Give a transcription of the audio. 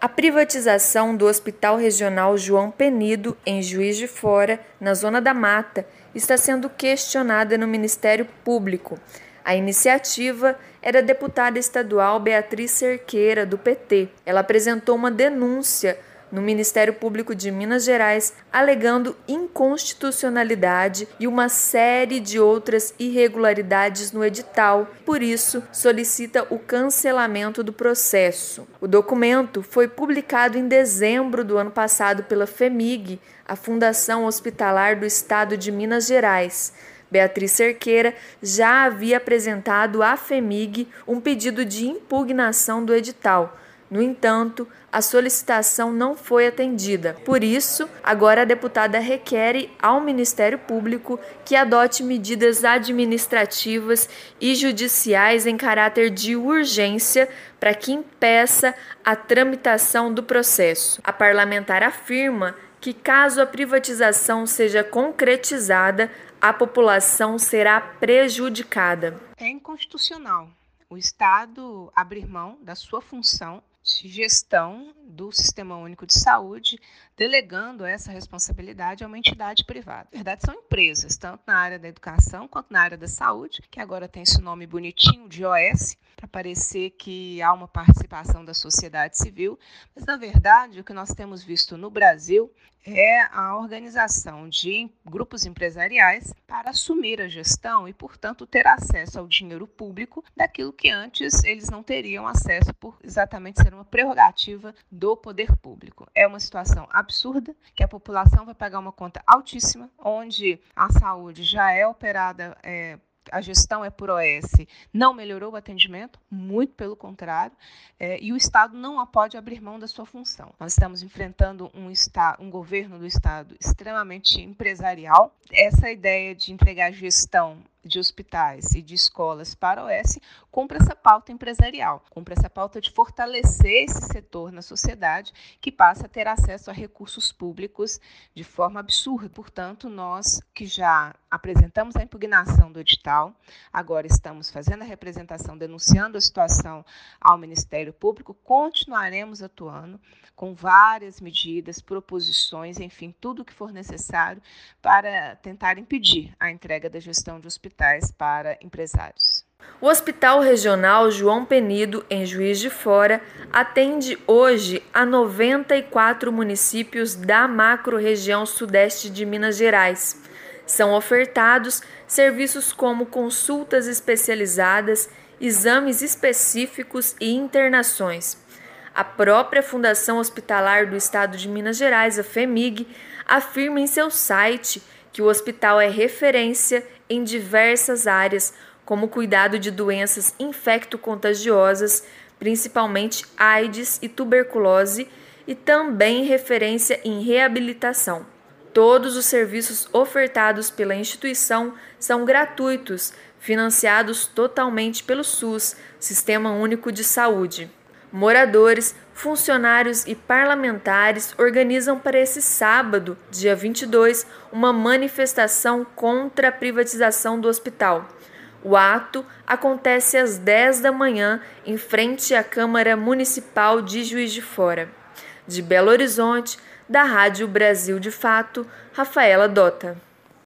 A privatização do Hospital Regional João Penido, em Juiz de Fora, na Zona da Mata, está sendo questionada no Ministério Público. A iniciativa era a deputada estadual Beatriz Cerqueira, do PT. Ela apresentou uma denúncia no Ministério Público de Minas Gerais, alegando inconstitucionalidade e uma série de outras irregularidades no edital. Por isso, solicita o cancelamento do processo. O documento foi publicado em dezembro do ano passado pela FEMIG, a Fundação Hospitalar do Estado de Minas Gerais. Beatriz Cerqueira já havia apresentado à FEMIG um pedido de impugnação do edital. No entanto, a solicitação não foi atendida. Por isso, agora a deputada requer ao Ministério Público que adote medidas administrativas e judiciais em caráter de urgência para que impeça a tramitação do processo. A parlamentar afirma que, caso a privatização seja concretizada, a população será prejudicada. É inconstitucional o Estado abrir mão da sua função gestão do Sistema Único de Saúde, delegando essa responsabilidade a uma entidade privada. Na verdade, são empresas, tanto na área da educação quanto na área da saúde, que agora tem esse nome bonitinho de OS, para parecer que há uma participação da sociedade civil, mas na verdade o que nós temos visto no Brasil é a organização de grupos empresariais para assumir a gestão e, portanto, ter acesso ao dinheiro público daquilo que antes eles não teriam acesso por exatamente ser uma prerrogativa do poder público. É uma situação absurda que a população vai pagar uma conta altíssima, onde a saúde já é operada é, a gestão é por OS, não melhorou o atendimento, muito pelo contrário, é, e o Estado não pode abrir mão da sua função. Nós estamos enfrentando um, um governo do Estado extremamente empresarial. Essa ideia de entregar gestão de hospitais e de escolas para a OS cumpre essa pauta empresarial, cumpre essa pauta de fortalecer esse setor na sociedade que passa a ter acesso a recursos públicos de forma absurda. Portanto, nós que já apresentamos a impugnação do edital, agora estamos fazendo a representação, denunciando a situação ao Ministério Público, continuaremos atuando com várias medidas, proposições, enfim, tudo o que for necessário para tentar impedir a entrega da gestão de hospitais para empresários. O Hospital Regional João Penido, em Juiz de Fora, atende hoje a 94 municípios da macro-região sudeste de Minas Gerais. São ofertados serviços como consultas especializadas, exames específicos e internações. A própria Fundação Hospitalar do Estado de Minas Gerais, a FEMIG, afirma em seu site que o hospital é referência em diversas áreas, como cuidado de doenças infecto-contagiosas, principalmente AIDS e tuberculose, e também referência em reabilitação. Todos os serviços ofertados pela instituição são gratuitos, financiados totalmente pelo SUS, Sistema Único de Saúde. Moradores, funcionários e parlamentares organizam para esse sábado, dia 22, uma manifestação contra a privatização do hospital. O ato acontece às 10 da manhã em frente à Câmara Municipal de Juiz de Fora. De Belo Horizonte, da Rádio Brasil de Fato, Rafaela Dota.